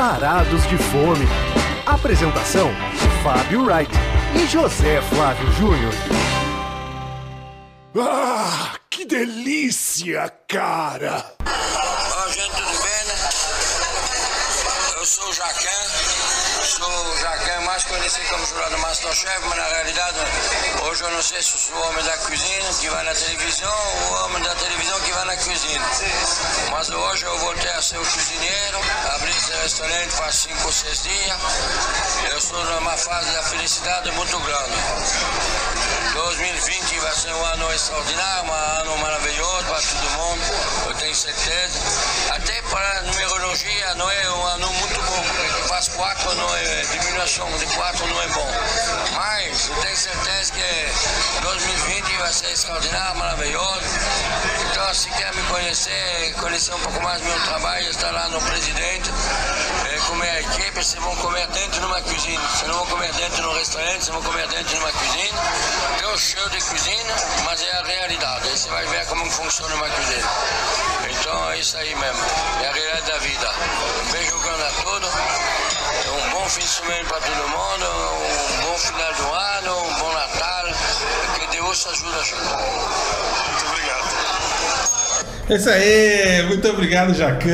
Varados de Fome. Apresentação: Fábio Wright e José Flávio Júnior. Ah, que delícia, cara! Ó, gente, tudo bem, né? Eu sou o Jacan, sou Jacan mais conhecido como jurado Masterchef, mas na realidade, hoje eu não sei se sou o homem da cozinha que vai na televisão ou o homem da televisão que vai na cozinha. Mas hoje eu voltei a ser o cozinheiro, abri esse restaurante faz 5 ou 6 dias. Eu sou numa fase da felicidade muito grande. 2020 vai ser um ano extraordinário, um ano maravilhoso para todo mundo, eu tenho certeza. Até para a numerologia não é um ano muito bom, porque faz quatro não é diminuição de quatro não é bom. Mas eu tenho certeza que 2020 vai ser extraordinário, maravilhoso. Então se quer me conhecer, conhecer um pouco mais do meu trabalho, está lá no presidente, é, comer a equipe, vocês vão comer dentro de uma cozinha. Vocês não vão comer dentro de um restaurante, vocês vão comer dentro de Tem o show de cozinha, mas é a realidade. Aí você vai ver como funciona uma cozinha. Então é isso aí mesmo. É a realidade da vida. Um beijo grande a todos. Um bom fim de semana para todo mundo. Um bom final do ano. Um bom Natal. Que Deus ajude a gente. Muito obrigado. É isso aí, muito obrigado, Jacan.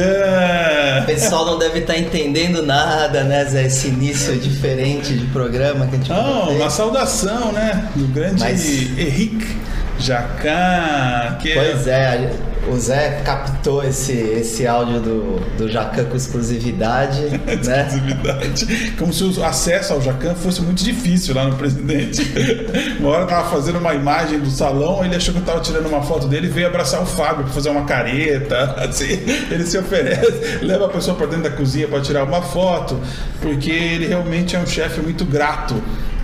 O pessoal não deve estar entendendo nada, né, Zé? Esse início diferente de programa que a gente Não, uma saudação, né? Do grande Mas- Henrique Jacan. Que Pois é, o Zé captou esse, esse áudio do, do Jacan com exclusividade, né? Exclusividade. Como se o acesso ao Jacan fosse muito difícil lá no presidente. Uma hora eu tava fazendo uma imagem do salão, ele achou que eu tava tirando uma foto dele e veio abraçar o Fábio pra fazer uma careta. Assim, ele se oferece, leva a pessoa pra dentro da cozinha pra tirar uma foto, porque ele realmente é um chefe muito grato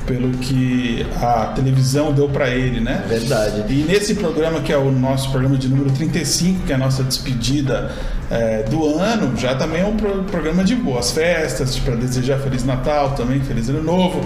pelo que a televisão deu pra ele, né? Verdade. E nesse programa, que é o nosso programa de número 35, que é a nossa despedida é, do ano, já também é um pro- programa de boas festas, para desejar Feliz Natal também, Feliz Ano Novo,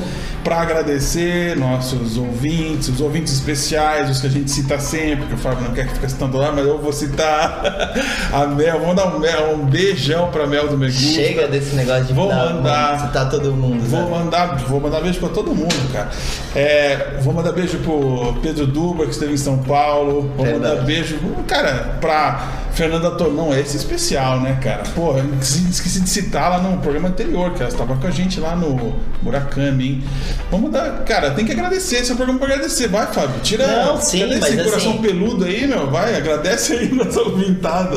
para agradecer nossos ouvintes, os ouvintes especiais, os que a gente cita sempre, que o Fábio não quer que fique citando lá, mas eu vou citar a Mel, vamos dar um, Mel- um beijão pra Mel do Megusta. Chega desse negócio de Vou dar- mandar. citar todo mundo, Vou Zé. mandar, vou mandar beijo pra todo mundo, cara. É, vou mandar beijo pro Pedro Duba, que esteve em São Paulo. Vou Verdade. mandar beijo, cara, pra Fernanda Tornão. Esse é especial, né, cara? Porra, eu esqueci, de citar lá no programa anterior, que ela estava com a gente lá no Murakami, hein? Vamos mandar, cara, tem que agradecer. Esse é um programa pra agradecer. Vai, Fábio, tira Não, sim, mas esse coração assim- peludo aí, meu. Vai, agradece aí nossa ouvintada.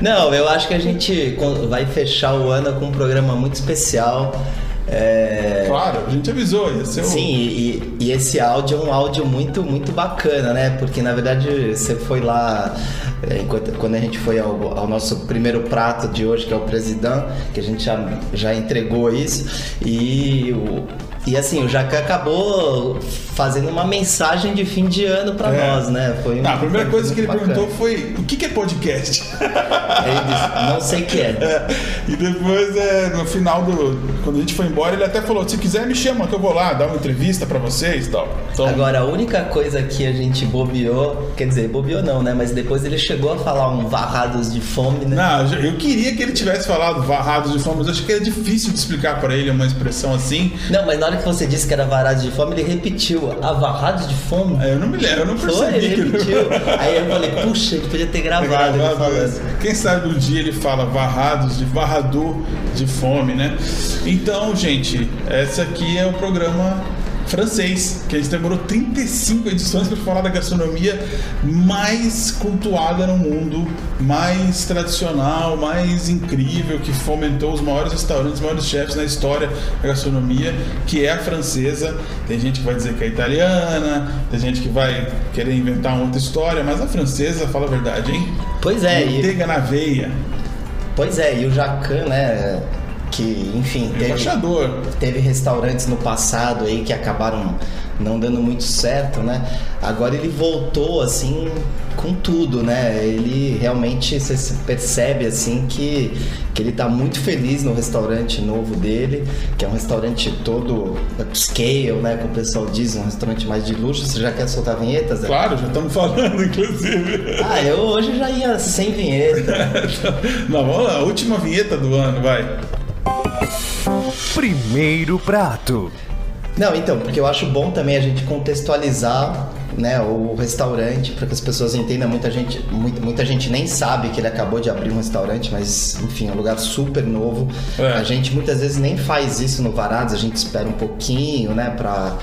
Não, eu acho que a gente vai fechar o ano com um programa muito especial. É, claro, a gente avisou, ia ser Sim, e, e esse áudio é um áudio muito, muito bacana, né? Porque na verdade você foi lá, é, enquanto, quando a gente foi ao, ao nosso primeiro prato de hoje, que é o Presidão, que a gente já, já entregou isso, e, o, e assim, o Jacan acabou fazendo uma mensagem de fim de ano pra É. nós, né? Foi Não, a primeira foi coisa que ele bacana. perguntou foi: o que que é podcast? Ele disse, não sei o que é. É, e depois, é, no final do. Quando a gente foi embora, ele até falou: se quiser, me chama que eu vou lá dar uma entrevista pra vocês e tal. Então, Agora, a única coisa que a gente bobeou, quer dizer, bobeou não, né? Mas depois ele chegou a falar um varrados de fome, né? não, eu queria que ele tivesse falado varrados de fome, mas eu acho que é difícil de explicar pra ele uma expressão assim. Não, mas na hora que você disse que era varrados de fome, ele repetiu, varrados de fome? É, Eu não me lembro, eu não Foi, percebi ele que repetiu. Aí eu falei, puxa, ele podia ter gravado ele falando. Quem sabe um dia ele fala varrados de varrador de fome, né? Então, gente, essa aqui é o programa francês, que a gente demorou 35 edições para falar da gastronomia mais cultuada no mundo, mais tradicional, mais incrível, que fomentou os maiores restaurantes, os maiores chefs na história da gastronomia, que é a francesa. Tem gente que vai dizer que é italiana, tem gente que vai querer inventar uma outra história, mas a francesa, fala a verdade, hein? Pois é, e, Manteiga na veia. pois é, e o Jacan, né? Que, enfim, teve, Embaixador. teve restaurantes no passado aí que acabaram não dando muito certo, né? Agora ele voltou assim com tudo, né? Ele realmente você se percebe assim que, que ele tá muito feliz no restaurante novo dele, que é um restaurante todo upscale, né? Como o pessoal diz, um restaurante mais de luxo. Você já quer soltar vinhetas? Claro, já estamos falando, inclusive. Ah, eu hoje já ia sem vinheta. Não, vamos lá, última vinheta do ano, vai. Primeiro prato. Não, então, porque eu acho bom também a gente contextualizar né, o restaurante para que as pessoas entendam. Muita gente, muita, muita gente nem sabe que ele acabou de abrir um restaurante, mas enfim, é um lugar super novo. É. A gente muitas vezes nem faz isso no Varados, a gente espera um pouquinho, né, para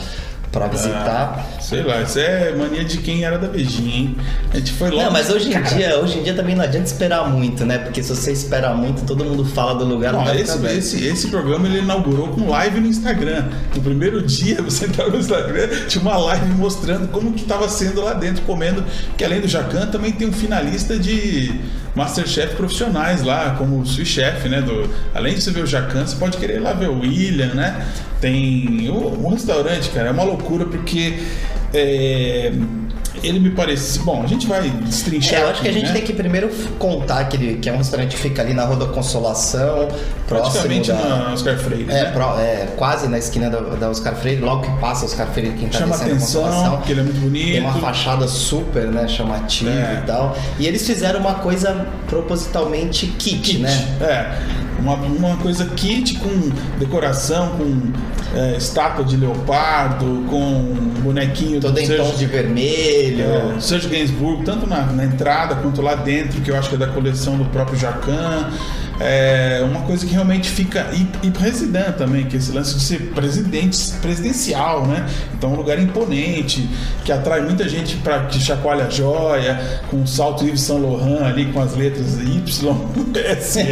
para visitar. Ah, sei lá, isso é mania de quem era da beijinha, hein? A gente foi lá. Não, mas hoje em dia, hoje em dia também não adianta esperar muito, né? Porque se você esperar muito, todo mundo fala do lugar, não, Não, esse, esse, esse programa ele inaugurou com live no Instagram. No primeiro dia, você entrava no Instagram, tinha uma live mostrando como que estava sendo lá dentro, comendo. Que além do Jacan, também tem um finalista de Masterchef profissionais lá, como o Sui Chef, né? Do, além de você ver o Jacan, você pode querer ir lá ver o William, né? Tem o restaurante, cara, é uma loucura porque. É, ele me parece. Bom, a gente vai destrinchar. É, eu acho que a aqui, gente né? tem que primeiro contar que, ele, que é um restaurante que fica ali na Rua da Consolação, próximo Praticamente da... na Oscar Freire. É, né? pró- é, quase na esquina da, da Oscar Freire, logo que passa Oscar Freire, quem tá Chama descendo a atenção, Consolação. porque ele é muito bonito. Tem uma fachada super, né, chamativa É. e tal. E eles fizeram uma coisa propositalmente kit, né? É. Uma, uma coisa kit com decoração, com é, estátua de leopardo, com bonequinho Todo do em tom de vermelho. É, Sergio Gainsbourg, tanto na, na entrada quanto lá dentro, que eu acho que é da coleção do próprio Jacan. É uma coisa que realmente fica. E, e presidente também, que é esse lance de ser presidente, presidencial, né? Então é um lugar imponente, que atrai muita gente para que chacoalha a joia, com o salto Yves Saint Laurent ali com as letras YSL.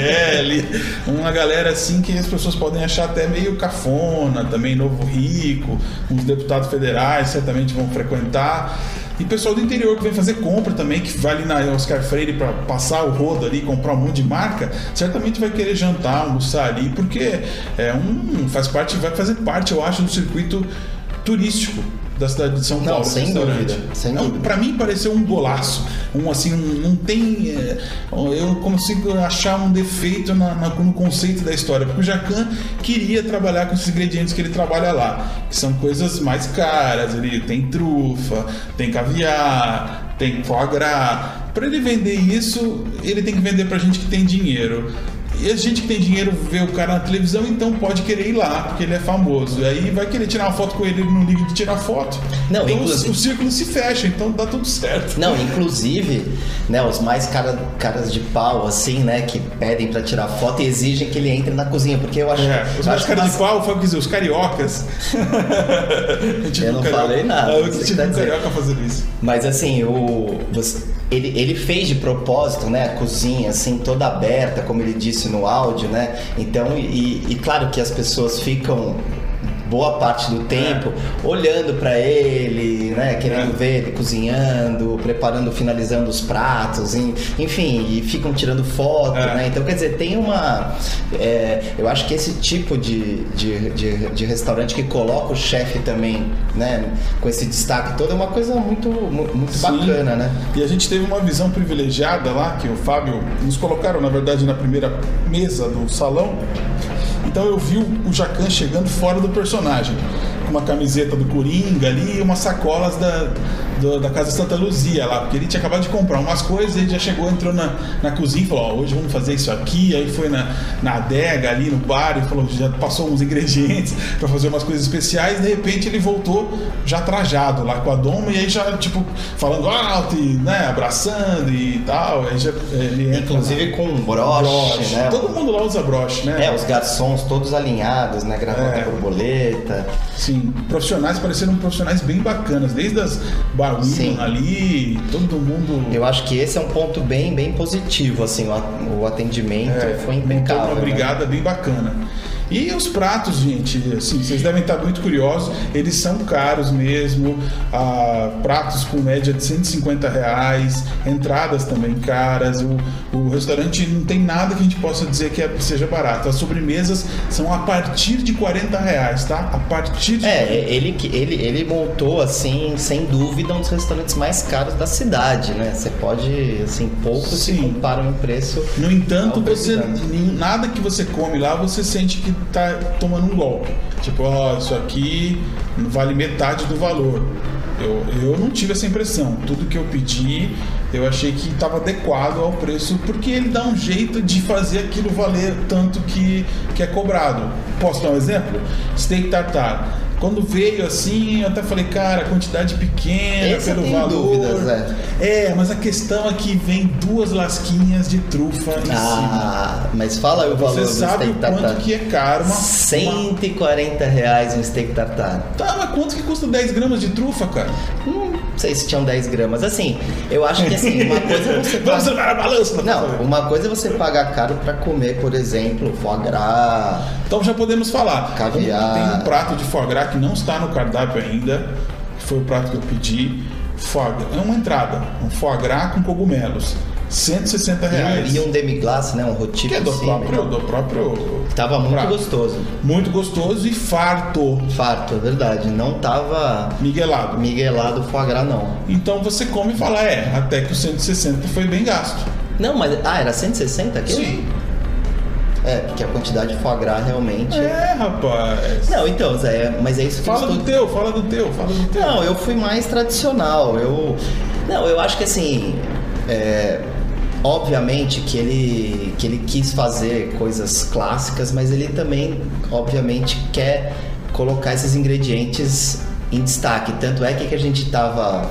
uma galera assim que as pessoas podem achar até meio cafona, também novo rico, uns deputados federais certamente vão frequentar. E pessoal do interior que vem fazer compra também, que vai ali na Oscar Freire para passar o rodo ali, comprar um monte de marca, certamente vai querer jantar, almoçar ali, porque é um faz parte, vai fazer parte, eu acho, do circuito turístico da cidade de São Paulo. sem dúvida, sem dúvida. Pra mim pareceu um golaço, um assim, um- não tem, é, eu consigo achar um defeito na- na- no conceito da história, porque o Jacan queria trabalhar com esses ingredientes que ele trabalha lá, que são coisas mais caras, ele tem trufa, tem caviar, tem foie gras. Para ele vender isso, ele tem que vender pra gente que tem dinheiro. E a gente que tem dinheiro vê o cara na televisão, então pode querer ir lá, porque ele é famoso. E aí vai querer tirar uma foto com ele, ele não liga de tirar foto. Não, então inclusive- o, círculo se fecha, então dá tudo certo. Não, inclusive, né, os mais cara, caras de pau, assim, né, que pedem pra tirar foto e exigem que ele entre na cozinha, porque eu acho, É, os eu mais acho caras de pau, foi dizer, os cariocas. Eu não carioca- falei nada, Ah, Eu tive que tá carioca fazendo isso. Mas assim, o, você- ele, ele fez de propósito, né? A cozinha, assim, toda aberta, como ele disse no áudio, né? Então, e, e claro que as pessoas ficam boa parte do tempo olhando pra ele, né? Querendo É. ver ele cozinhando, preparando, finalizando os pratos, en- enfim, e ficam tirando foto, É. né? Então, quer dizer, tem uma. é, eu acho que esse tipo de, de, de, de restaurante que coloca o chefe também, né? Com esse destaque todo, é uma coisa muito, mu- muito Sim. bacana, né? E a gente teve uma visão privilegiada lá, que o Fábio nos colocaram, na verdade, na primeira mesa do salão. Então eu vi o Jacan chegando fora do personagem. Uma camiseta do Coringa ali e umas sacolas da, do- da Casa Santa Luzia lá. Porque ele tinha acabado de comprar umas coisas, ele já chegou, entrou na, na cozinha e falou, ó, hoje vamos fazer isso aqui. Aí foi na, na adega ali no bar e falou, já passou uns ingredientes para fazer umas coisas especiais. De repente ele voltou já trajado lá com a doma e aí já, tipo, falando alto e, né, abraçando e tal. Aí já, ele entra Inclusive na- com um broche, né? Todo mundo lá usa broche, né? É, os garçons todos alinhados, né? Gravata É. borboleta. Sim, profissionais pareceram profissionais bem bacanas, desde as barwomen Sim. ali, todo mundo. Eu acho que esse é um ponto bem, bem positivo, assim, o atendimento É, foi impecável. uma né? brigada bem bacana. E os pratos, gente, assim, vocês devem estar muito curiosos, eles são caros mesmo, ah, pratos com média de 150 reais, entradas também caras, o, o restaurante não tem nada que a gente possa dizer que é- seja barato. As sobremesas são a partir de 40 reais, tá? A partir de É, ele, que- ele, ele montou, assim, sem dúvida, um dos restaurantes mais caros da cidade, né? Você pode, assim, poucos se Sim. comparam em preço. No entanto, você nada que você come lá você sente que tá tomando um golpe. Tipo, ó, isso aqui vale metade do valor. Eu, eu não tive essa impressão. Tudo que eu pedi, eu achei que estava adequado ao preço, porque ele dá um jeito de fazer aquilo valer tanto que, que é cobrado. Posso dar um exemplo? Steak tartar. Quando veio assim, eu até falei, cara, quantidade pequena Esse pelo valor. dúvidas, é. É, mas a questão é que vem duas lasquinhas de trufa em cima. Ah, mas fala aí o valor Você do sabe steak quanto tartar. que é caro uma, uma... 140 reais um steak tartar. Tá, mas quanto que custa 10 gramas de trufa, cara? Hum, não sei se tinham 10 gramas. Assim, eu acho que assim, uma coisa é você Vamos paga- levar a balança. Não, uma coisa é você pagar caro pra comer, por exemplo, foie gras. Então já podemos falar. Caviar. Tem um prato de foie gras que não está no cardápio ainda, que foi o prato que eu pedi. Foie gras, é uma entrada, um foie gras com cogumelos. 160 reais. E um demi-glace, né? Um roti que é do próprio, do próprio Tava muito prato. gostoso. Muito gostoso e farto. Farto, é verdade. Não tava Miguelado. miguelado foie gras, não. Então você come e fala, é, até que o 160 foi bem gasto. Não, mas... Ah, era 160 aqui? Sim. É, porque a quantidade de foie gras realmente... É, rapaz. Não, então, Zé, mas é isso que eu Fala estou... do teu, fala do teu, fala do teu. Não, eu fui mais tradicional. Eu não, eu acho que assim, é, obviamente que ele que ele quis fazer coisas clássicas, mas ele também, obviamente, quer colocar esses ingredientes em destaque. Tanto é que a gente tava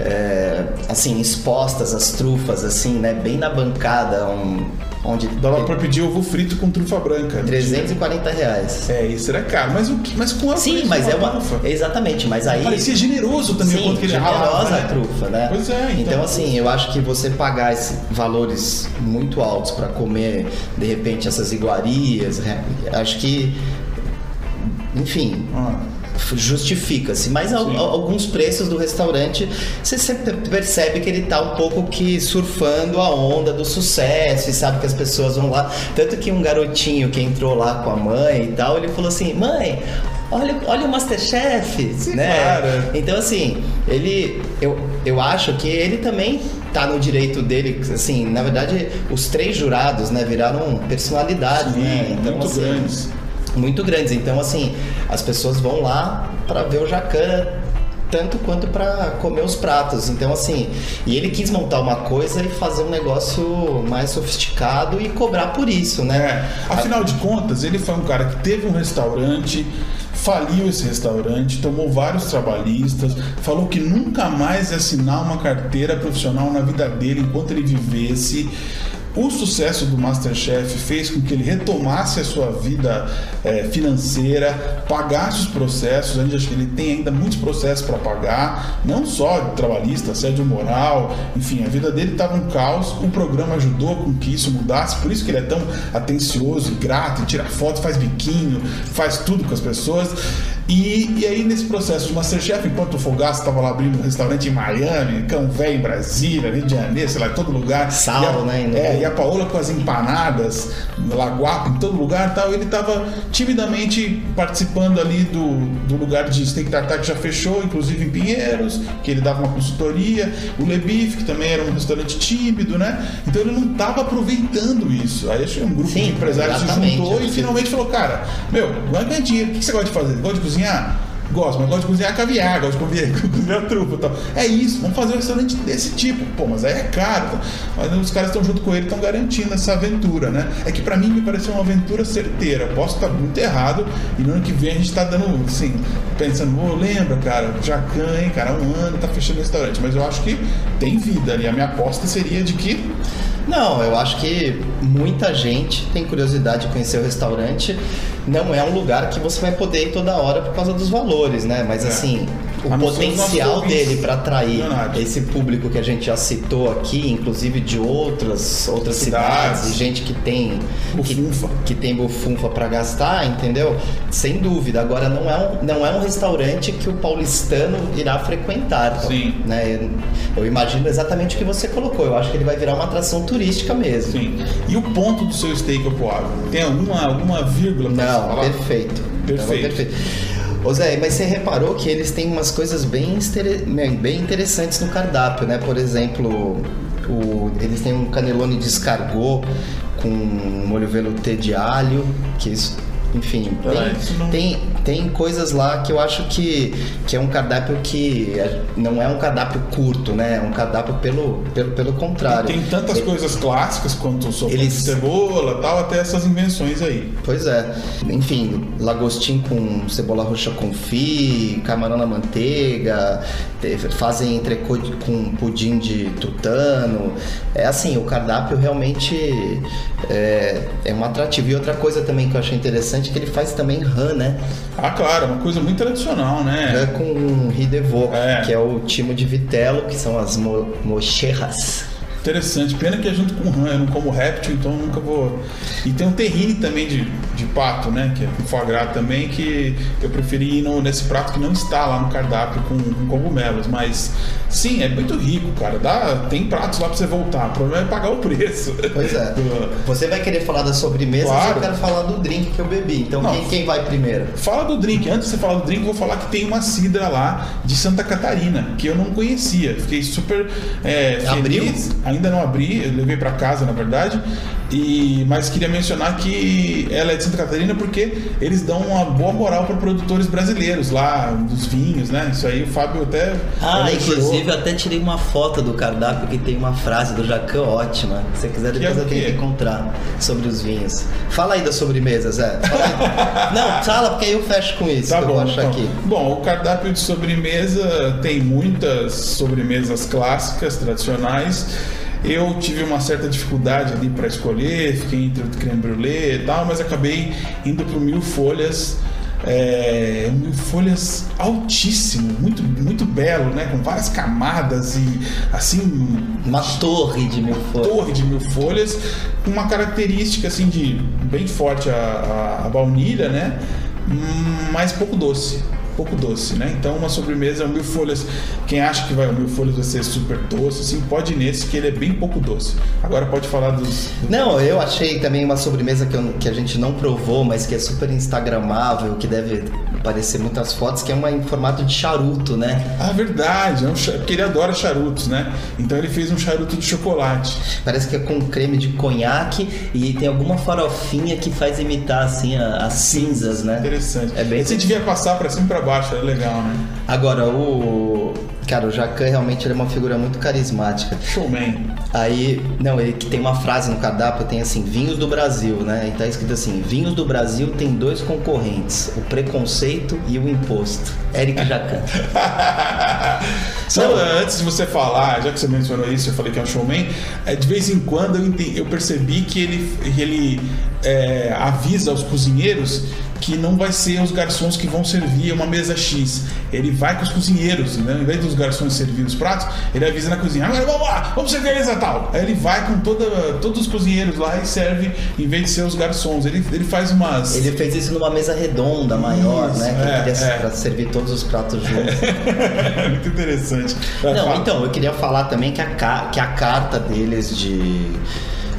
é, assim expostas as trufas assim, né, bem na bancada, um, onde Dava pra pedir ovo frito com trufa branca. 340 reais. É, isso era caro. Mas, o que, mas com a Sim, mas é uma trufa. exatamente, mas aí Parecia generoso também o Sim, quanto que ele generosa né? a trufa, né? Pois é, então. então. assim, eu acho que você pagar esses valores muito altos para comer, de repente, essas iguarias, acho que, enfim, Ah, justifica-se. Mas alguns preços do restaurante, você sempre percebe que ele tá um pouco que surfando a onda do sucesso e sabe que as pessoas vão lá. Tanto que um garotinho que entrou lá com a mãe e tal, ele falou assim: mãe. Olha, olha o Masterchef, Sim, né? claro. Então, assim, ele. Eu, eu acho que ele também tá no direito dele. Assim, na verdade, os três jurados, né, viraram personalidades, sim, né? Então, muito assim, grandes. Muito grandes. Então, assim, as pessoas vão lá para ver o Jacan tanto quanto para comer os pratos. Então, assim, e ele quis montar uma coisa e fazer um negócio mais sofisticado e cobrar por isso, né? É, afinal de contas, ele foi um cara que teve um restaurante, faliu esse restaurante, tomou vários trabalhistas, falou que nunca mais ia assinar uma carteira profissional na vida dele enquanto ele vivesse. O sucesso do Masterchef fez com que ele retomasse a sua vida eh, financeira, pagasse os processos. A gente acha que ele tem ainda muitos processos para pagar, não só de trabalhista, assédio moral, enfim, a vida dele estava um caos. O programa ajudou com que isso mudasse, por isso que ele é tão atencioso e grato, e tira foto, faz biquinho, faz tudo com as pessoas. E, e aí, nesse processo de Masterchef, enquanto o Fogaço estava lá abrindo um restaurante em Miami, Cão Velho em Brasília, Rio de Janeiro, sei lá, em todo lugar. Sal, né, É, e a Paola com as empanadas, Laguapo, em todo lugar tal. Ele estava timidamente participando ali do, do lugar de steak tartar que já fechou, inclusive em Pinheiros, que ele dava uma consultoria. O Le Beef, que também era um restaurante tímido, né? Então ele não estava aproveitando isso. Aí acho que um grupo Sim, de empresários se juntou e finalmente falou: Cara, meu, vai ganhar dinheiro. O que você gosta de fazer? Gosta de cozinhar? Gosto, mas gosto de cozinhar caviar, gosto de comer, cozinhar trufa e tal. É isso, vamos fazer um restaurante desse tipo. Pô, mas aí é caro. tá? Mas os caras estão junto com ele, estão garantindo essa aventura, né? É que pra mim me pareceu uma aventura certeira. Posso estar muito errado e no ano que vem a gente tá dando, assim, pensando, ô, lembra, cara, Jacan, hein, cara, um ano tá fechando o restaurante. Mas eu acho que tem vida ali. A minha aposta seria de que Não, eu acho que muita gente tem curiosidade de conhecer o restaurante. Não é um lugar que você vai poder ir toda hora por causa dos valores, né? Mas É. assim, o A potencial dele para atrair milionários. esse público que a gente já citou aqui, inclusive de outras outras Cidades. cidades, gente que tem que, Bufunfa. que tem bufunfa para gastar, entendeu? Sem dúvida. Agora não é um, não é um restaurante que o paulistano irá frequentar. Sim. Né? Eu, imagino exatamente o que você colocou. Eu acho que ele vai virar uma atração turística mesmo. Sim. E o ponto do seu steak opoável? Tem alguma, alguma vírgula você Não, falar? perfeito. Perfeito. Ô Zé, mas você reparou que eles têm umas coisas bem, né, bem interessantes no cardápio, né? Por exemplo, o- eles têm um canelone de escargot com molho velouté de alho, que isso, enfim, Ah, tem, isso não- tem, tem coisas lá que eu acho que, que é um cardápio que é- não é um cardápio curto, né? É um cardápio pelo, pelo, pelo contrário. Tem tantas coisas clássicas quanto sopa Eles- de cebola tal, até essas invenções aí. Pois é. Enfim, lagostim com cebola roxa confit, camarão na manteiga, te- fazem entrecô com pudim de tutano. É assim, o cardápio realmente é, é um atrativo. E outra coisa também que eu achei interessante é que ele faz também rã, né? Ah, claro, uma coisa muito tradicional, né? com ridevô, É. que é o timo de vitelo, que são as mo mocherras. Interessante. Pena que é junto com rã, eu não como réptil, então eu nunca vou. E tem um terrine também de, de pato, né? Que é com foie gras também, que eu preferi ir no- nesse prato que não está lá no cardápio com, com cogumelos. Mas sim, é muito rico, cara. Dá, tem pratos lá pra você voltar. O problema é pagar o preço. Pois é. Do- Você vai querer falar da sobremesa, Claro. eu quero falar do drink que eu bebi. Então Não. quem, quem vai primeiro? Fala do drink. Antes de você falar do drink, eu vou falar que tem uma cidra lá de Santa Catarina, que eu não conhecia. Fiquei super é, feliz. Ainda não abri, eu levei pra casa, na verdade. E, mas queria mencionar que ela é de Santa Catarina porque eles dão uma boa moral para produtores brasileiros lá, dos vinhos, né? Isso aí o Fábio até. Ah, inclusive eu até tirei uma foto do cardápio que tem uma frase do Jacan ótima. Se você quiser, Que depois é o eu tenho que encontrar sobre os vinhos. Fala aí da sobremesa, Zé. Fala. Não, fala, porque aí eu fecho com isso Tá que bom, então. aqui. Bom, o cardápio de sobremesa tem muitas sobremesas clássicas, tradicionais. Eu tive uma certa dificuldade ali para escolher, fiquei entre o creme brulee e tal, mas acabei indo pro mil folhas. É, mil folhas altíssimo, muito, muito belo, né? Com várias camadas e assim Uma torre de mil folhas. torre de mil folhas, com uma característica assim de bem forte a, a- a baunilha, né? Mas pouco doce. Pouco doce, né? Então uma sobremesa mil folhas. Quem acha que vai mil folhas vai ser super doce, assim, pode ir nesse que ele é bem pouco doce. Agora pode falar dos. do- Não, eu achei também uma sobremesa que, eu- que a gente não provou, mas que é super instagramável, que deve aparecer muitas fotos, que é uma em formato de charuto, né? Ah, verdade, é um cha- porque ele adora charutos, né? Então ele fez um charuto de chocolate. Parece que é com creme de conhaque e tem alguma farofinha que faz imitar assim a- as cinzas, né? Interessante. É bem Esse devia passar pra cima e pra baixo, era legal, né? Agora, o. Cara, o Jacan realmente é uma figura muito carismática. Showman. Aí, não, ele que tem uma frase no cardápio, tem assim, vinhos do Brasil, né? E tá escrito assim, vinhos do Brasil tem dois concorrentes, o preconceito e o imposto. Eric Jacan. Só antes de você falar, já que você mencionou isso, eu falei que é um showman, é, de vez em quando eu, entendi- eu percebi que ele, ele é, avisa aos cozinheiros que não vai ser os garçons que vão servir uma mesa X. Ele vai com os cozinheiros, né? Em vez dos garçons servirem os pratos, ele avisa na cozinha, agora vamos lá, vamos servir a mesa tal. Aí ele vai com toda, todos os cozinheiros lá e serve, em vez de ser os garçons. Ele, ele faz umas... Ele fez isso numa mesa redonda, maior, Isso, né? Que é, ele queria é. pra servir todos os pratos juntos. Muito interessante. Não, então, eu queria falar também que a, que a carta deles de.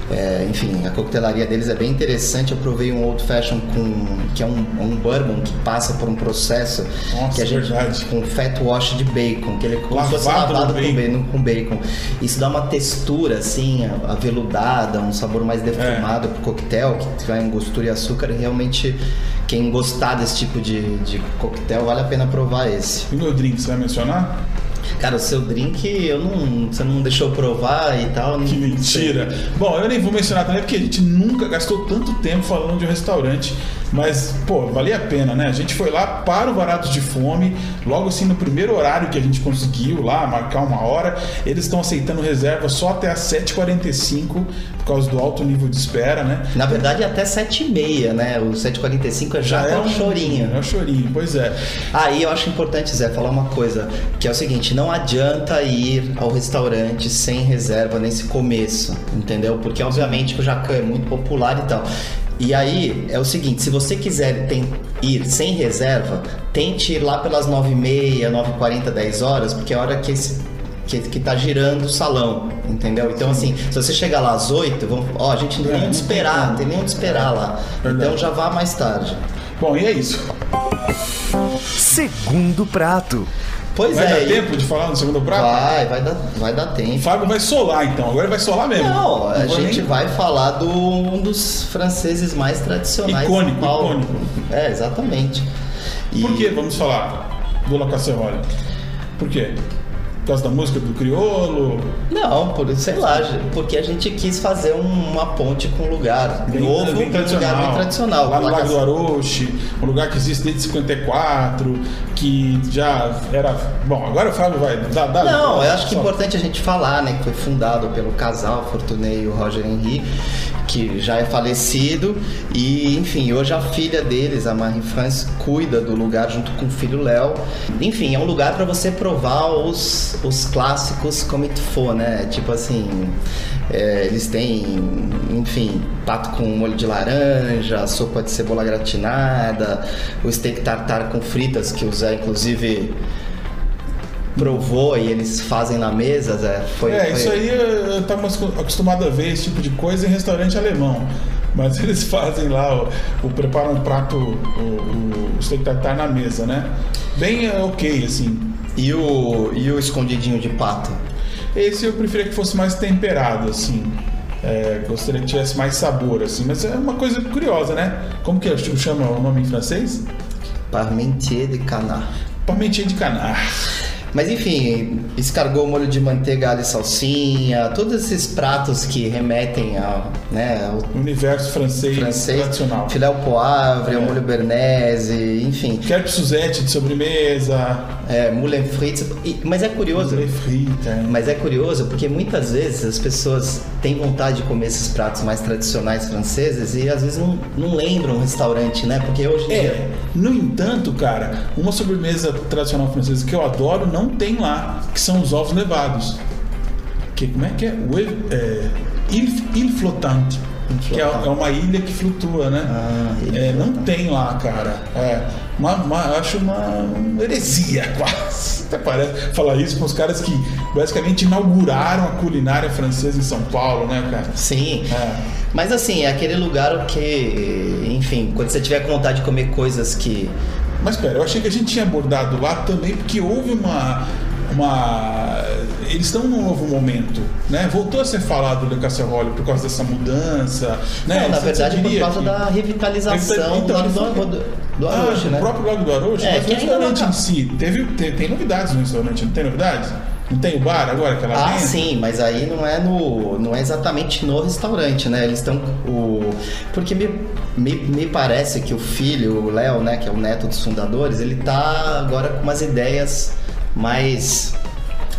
É, enfim, a coquetelaria deles é bem interessante. Eu provei um old fashion com que é um, um bourbon que passa por um processo Nossa, que a gente verdade. com fat wash de bacon, que ele é como Lavado com bacon. com bacon. Isso dá uma textura assim, aveludada, um sabor mais defumado pro coquetel, que vai angostura e açúcar. E realmente, quem gostar desse tipo de, de coquetel, vale a pena provar esse. E meu drink, você vai mencionar? Cara, o seu drink, eu não, você não deixou provar e tal. Que não sei. mentira. Bom, eu nem vou mencionar também porque a gente nunca gastou tanto tempo falando de um restaurante Mas, pô, valia a pena, né? A gente foi lá para o Baratos de Fome, logo assim no primeiro horário que a gente conseguiu lá, marcar uma hora. Eles estão aceitando reserva só até às 7h45, por causa do alto nível de espera, né? Na verdade, até 7h30, né? O 7h45 já, já é um chorinho. É um chorinho, pois é. Aí eu acho importante, Zé, falar uma coisa, que é o seguinte, não adianta ir ao restaurante sem reserva nesse começo, entendeu? Porque obviamente o jacan é muito popular e tal. E aí é o seguinte, se você quiser tem, ir sem reserva, tente ir lá pelas 9h30, 9h40, 10 horas, porque é a hora que esse que, que tá girando o salão, entendeu? Então, assim, se você chegar lá às 8, vamos, ó, a gente não tem é, nem onde esperar, não tem nem onde esperar lá. Então já vá mais tarde. Bom, e é isso. Segundo prato. Pois vai é. Vai dar tempo de falar no segundo prato? Vai, vai dar, vai dar tempo. O Fábio vai solar então, agora ele vai solar mesmo. Não, a gente nem... vai falar do um dos franceses mais tradicionais icônico. Icônico. É, exatamente. E... Por que vamos falar do La Casserola? Por quê? Por causa da música do criolo? Não, por sei lá, porque a gente quis fazer uma ponte com um lugar bem, novo, bem um lugar bem tradicional. Lá no Lago do Aroche, um lugar que existe desde 54, que já era. Bom, agora o Fábio vai dar. dar Não, eu acho que é importante a gente falar, né, que foi fundado pelo casal Fortunei e o Roger Henry, que já é falecido, e enfim, hoje a filha deles, a Marie-France, cuida do lugar junto com o filho Léo. Enfim, é um lugar para você provar os os clássicos como it for, né? Tipo assim, é, eles têm, enfim, pato com molho de laranja, sopa de cebola gratinada, o steak tartar com fritas, que o Zé, inclusive, provou e eles fazem na mesa, Zé. Foi, é, foi... isso aí eu estava acostumado a ver esse tipo de coisa em restaurante alemão. Mas eles fazem lá, o, o preparam um prato, o, o steak tartar na mesa, né? Bem é, ok, assim. E o, e o escondidinho de pato? Esse eu preferia que fosse mais temperado, assim. É, gostaria que tivesse mais sabor, assim. Mas é uma coisa curiosa, né? Como que chama o nome em francês? Parmentier de canard. Parmentier de canard. Mas enfim, escargou molho de manteiga, e salsinha, todos esses pratos que remetem ao, né, ao universo francês, francês tradicional. Filé poivre, é. molho bernese, enfim. Quer Suzette de sobremesa. É, moulin frites. Mas é curioso. Moulin frites, é. Mas é curioso porque muitas vezes as pessoas têm vontade de comer esses pratos mais tradicionais franceses e às vezes não, não lembram o restaurante, né? Porque hoje. É. No entanto, cara, uma sobremesa tradicional francesa que eu adoro não tem lá, que são os ovos nevados. Que, como é que é? O, é il, il flottante. Que é, é, uma ilha que flutua, né? Ah, é, não tem lá, cara. É, uma, uma, acho uma heresia quase. Até parece falar isso com os caras que basicamente inauguraram a culinária francesa em São Paulo, né, cara? Sim. É. Mas assim, é aquele lugar que, enfim, quando você tiver com vontade de comer coisas que mas espera, eu achei que a gente tinha abordado lá também porque houve uma. uma eles estão num novo momento, né? Voltou a ser falado do Casserole por causa dessa mudança, né? Não, na verdade, por causa que... da revitalização então, do, foi... do, do Aroche, ah, né? O próprio Lago do Aroche, é, mas o restaurante em si, teve, tem, tem novidades no restaurante, não tem novidades? Não tem o bar agora que ela Ah, vende? sim, mas aí não é no, não é exatamente no restaurante, né? Eles estão o porque me, me, me parece que o filho, o Léo, né, que é o neto dos fundadores, ele tá agora com umas ideias mais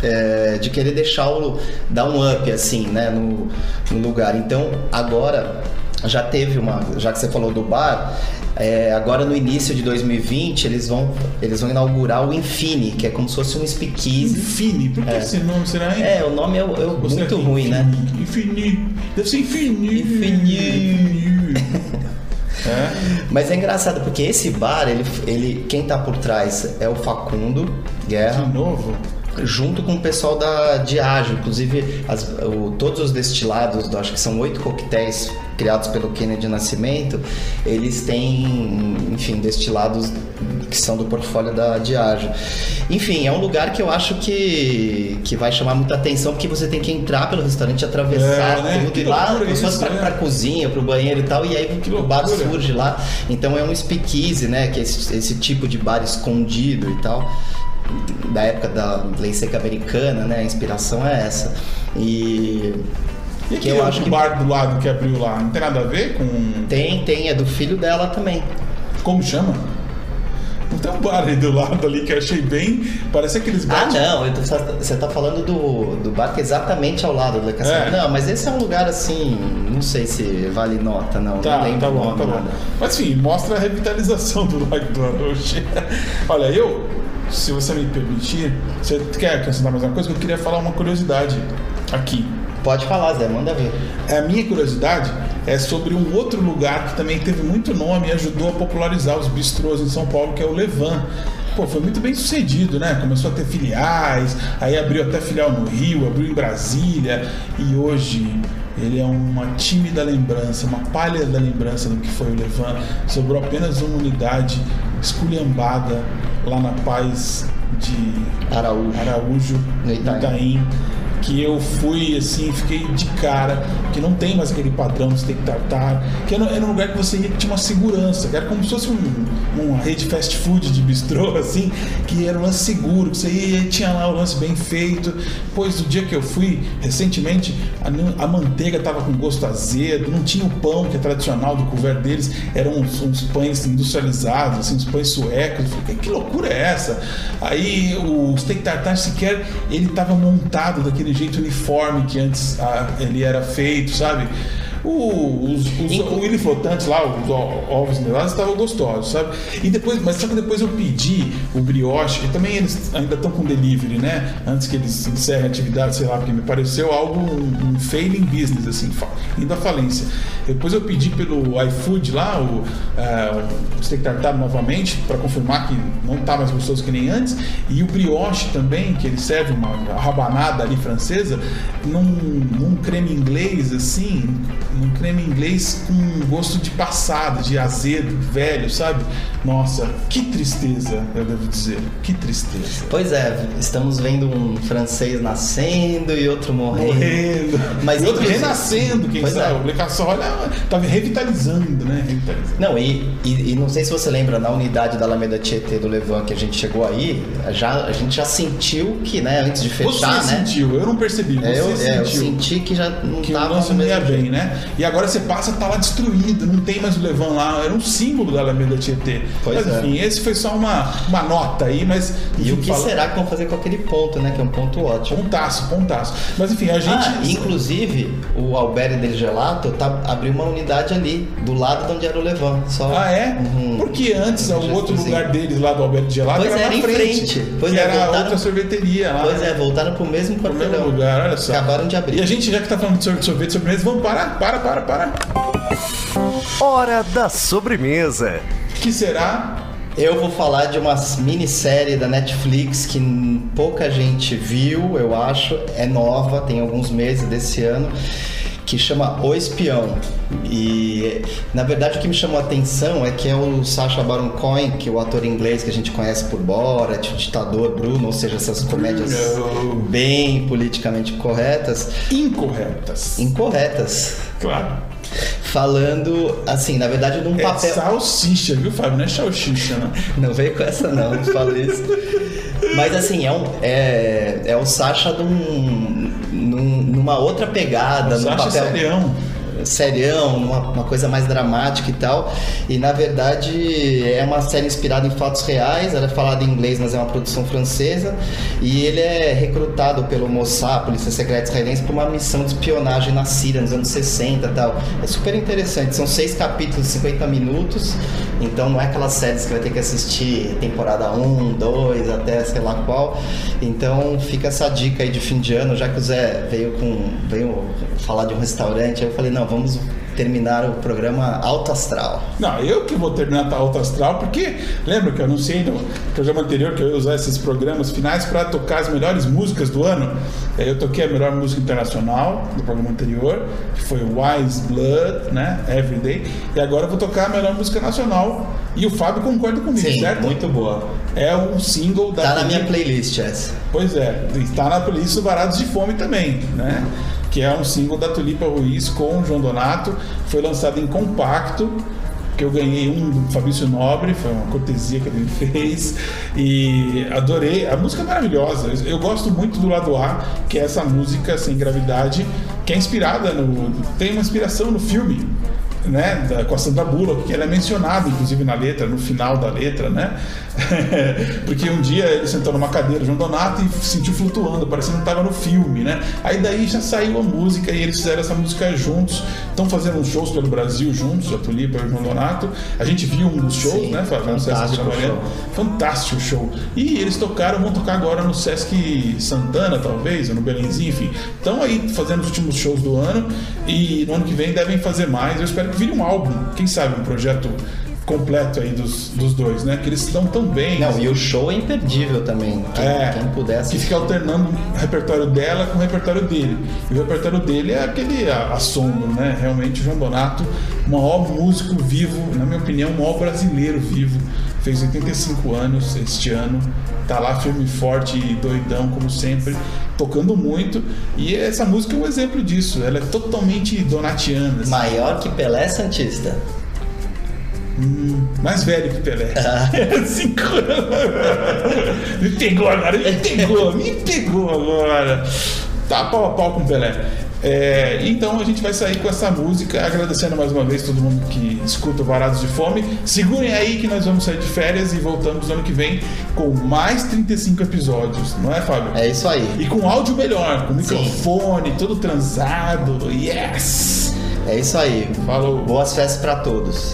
é, de querer deixar o dar um up assim, né, no, no lugar. Então agora já teve uma, já que você falou do bar, é, agora no início de 2020 eles vão, eles vão inaugurar o Infini, que é como se fosse um speakeasy. Infini? Por que é. esse nome será? É, o nome é, é muito ruim, Infini. né? Infini. Deve ser Infini. Infini. É. Mas é engraçado porque esse bar, ele, ele, quem tá por trás é o Facundo Guerra. De novo? Junto com o pessoal da Diageo, inclusive as, o, todos os destilados, acho que são oito coquetéis criados pelo Kennedy Nascimento, eles têm, enfim, destilados que são do portfólio da Diageo. Enfim, é um lugar que eu acho que, que vai chamar muita atenção, porque você tem que entrar pelo restaurante, atravessar é, né? tudo, e lá pessoas para né? pra cozinha, pro banheiro e tal, e aí que o bar surge lá. Então é um speakeasy, né, que é esse, esse tipo de bar escondido e tal da época da lei seca americana, né? A inspiração é essa. E E Que eu acho que- bar do lado que abriu lá, não tem nada a ver com. Tem, tem, é do filho dela também. Como chama? Não tem um bar ali do lado ali que eu achei bem. Parece aqueles Ah, bar. não, eu tô- você tá falando do, do bar que é exatamente ao lado da Caçamba. É. Não, mas esse é um lugar assim, não sei se vale nota, não. Tá, não lembro tá o bom, nome, tá bom. nada. Mas enfim, mostra a revitalização do Lago do Aroche. Olha, eu, se você me permitir, você quer acrescentar mais uma coisa? Eu queria falar uma curiosidade aqui. Pode falar, Zé, manda ver. A minha curiosidade é sobre um outro lugar que também teve muito nome e ajudou a popularizar os bistrôs em São Paulo, que é o Levan. Pô, foi muito bem sucedido, né? Começou a ter filiais, aí abriu até filial no Rio, abriu em Brasília e hoje ele é uma tímida lembrança, uma palha da lembrança do que foi o Levan. Sobrou apenas uma unidade esculhambada lá na paz de Araújo. Araújo, Itaim. Itaim, que eu fui assim, fiquei de cara, que não tem mais aquele padrão de steak tartar, que era, era um lugar que você ia que tinha uma segurança, que era como se fosse um, uma rede fast food de bistrô, assim, que era um lance seguro, que você ia tinha lá o lance bem feito. Pois o dia que eu fui, recentemente, a, a manteiga estava com gosto azedo, não tinha o pão que é tradicional do couvert deles, eram uns, uns pães industrializados, assim, uns pães suecos. Eu falei, que loucura é essa? Aí o steak tartar sequer ele estava montado daquele jeito uniforme que antes ah, ele era feito, sabe? O, os, os, Inclu- o lá, os ovos nelados estavam gostosos, sabe? E depois, mas só que depois eu pedi o brioche, e também eles ainda estão com delivery, né? Antes que eles encerrem a atividade, sei lá, porque me pareceu algo, um, um failing business, assim, indo à falência. Depois eu pedi pelo iFood lá, o, ah, o steak tartar novamente, para confirmar que não tá mais gostoso que nem antes, e o brioche também, que ele serve uma rabanada ali francesa, num, num creme inglês, assim, num creme inglês com gosto de passado, de azedo, velho, sabe? Nossa, que tristeza, eu devo dizer, que tristeza. Pois é, estamos vendo um francês nascendo e outro morrendo. Morrendo, Mas e outro inclusive- renascendo, quem Pois sabe? é. O Blecassol, olha, tava revitalizando, né? Revitalizando. Não, e, e, e não sei se você lembra, na unidade da Alameda Tietê do Levan que a gente chegou aí, já, a gente já sentiu que, né, antes de fechar, você né? sentiu, eu não percebi, você É, eu, é, eu sentiu. senti que já não que o tava lance no não ia bem, né? E agora você passa, tá lá destruído, não tem mais o Levan lá, era um símbolo da Alameda Tietê. Pois mas é. enfim, esse foi só uma, uma nota aí, mas. E o que fala- será que vão fazer com aquele ponto, né? Que é um ponto ótimo. Pontaço, pontaço. Mas enfim, a gente. Ah, inclusive, o Alberto del Gelato tá, abriu uma unidade ali, do lado de onde era o Levan. Só Ah, é? Uhum. Porque antes, o outro lugar deles lá do Alberto Gelado Pois era era na frente. frente. Pois é, era voltaram- outra sorveteria lá. Pois é, voltaram pro mesmo No mesmo quarteirão. lugar, olha só. Acabaram de abrir. E a gente, já que tá falando de sorvete, sorvete, sobremesa, vamos parar, para, para, para. Hora da sobremesa. Que será Eu vou falar de uma minissérie da Netflix que pouca gente viu, eu acho. É nova, tem alguns meses desse ano. Que chama O Espião. E na verdade o que me chamou a atenção é que é o Sacha Baron Cohen, que é o ator inglês que a gente conhece por Borat, o ditador Bruno, ou seja, essas comédias Bruno. bem politicamente corretas, incorretas. incorretas. Claro. Falando, assim, na verdade, num É papel. salsicha, viu, Fábio? Não é salsicha, não. Não veio com essa não, não falo isso. Mas assim, é, um, é, é o Sasha num, num- numa outra pegada, num Sacha papel Serião. serião, uma, uma coisa mais dramática e tal. E na verdade é uma série inspirada em fatos reais, ela é falada em inglês, mas é uma produção francesa. E ele é recrutado pelo Mossad, Polícia Secreta Israelense, para uma missão de espionagem na Síria nos anos 60 e tal. É super interessante, são seis capítulos de 50 minutos, então não é aquelas séries que vai ter que assistir temporada 1, 2, até sei lá qual. Então fica essa dica aí de fim de ano, já que o Zé veio com veio falar de um restaurante, aí eu falei, não, vamos terminar o programa Alto Astral. Não, eu que vou terminar a alta astral, porque lembra que eu anunciei no programa anterior que eu ia usar esses programas finais para tocar as melhores músicas do ano. Aí Eu toquei a melhor música internacional do programa anterior, que foi Wise Blood, né? Everyday. E agora eu vou tocar a melhor música nacional. E o Fábio concorda comigo, Sim, certo? muito boa. É um single da Tá na minha playlist essa. Pois é, está na playlist do Varados de Fome também, né? Que é um single da Tulipa Ruiz com o João Donato. Foi lançado em compacto que eu ganhei um do Fabrício Nobre, foi uma cortesia que ele me fez. E adorei. A música é maravilhosa. Eu gosto muito do lado A, que é essa música sem gravidade, que é inspirada no. tem uma inspiração no filme né, da, com a Sandra Bullock, que ela é mencionada, inclusive, na letra, no final da letra, né? Porque um dia ele sentou numa cadeira, João Donato, e se sentiu flutuando, parecendo que estava no filme, né? Aí daí já saiu a música e eles fizeram essa música juntos, estão fazendo uns shows pelo Brasil juntos, a Tulipa e o João Donato. A gente viu um dos shows, Sim, né, Sesc fantástico Vila Mariana. Fantástico show. E eles tocaram, vão tocar agora no Sesc Santana, talvez, ou no Belenzinho, enfim. Estão aí fazendo os últimos shows do ano e no ano que vem devem fazer mais. Eu espero que vire um álbum, quem sabe um projeto completo aí dos, dos dois, né? Que eles estão tão bem. Não, e o show é imperdível também. Quem, É, quem puder que fica alternando o repertório dela com o repertório dele. E o repertório dele é aquele assombro, né? Realmente o João Donato, o maior músico vivo, na minha opinião, o maior brasileiro vivo. Fez 85 anos este ano, tá lá firme e forte e doidão, como sempre, tocando muito. E essa música é um exemplo disso. Ela é totalmente donatiana. assim. Maior que Pelé Santista. Mais velho que Pelé. Cinco anos. Me pegou agora, me pegou, me pegou agora. Tá pau a pau com Pelé. É, então a gente vai sair com essa música, agradecendo mais uma vez todo mundo que escuta o Varados de Fome. Segurem aí que nós vamos sair de férias e voltamos no ano que vem com mais 35 episódios, não é, Fábio? É isso aí. E com áudio melhor, com Sim. microfone, todo transado. Yes! É isso aí. Falou. Boas festas pra todos.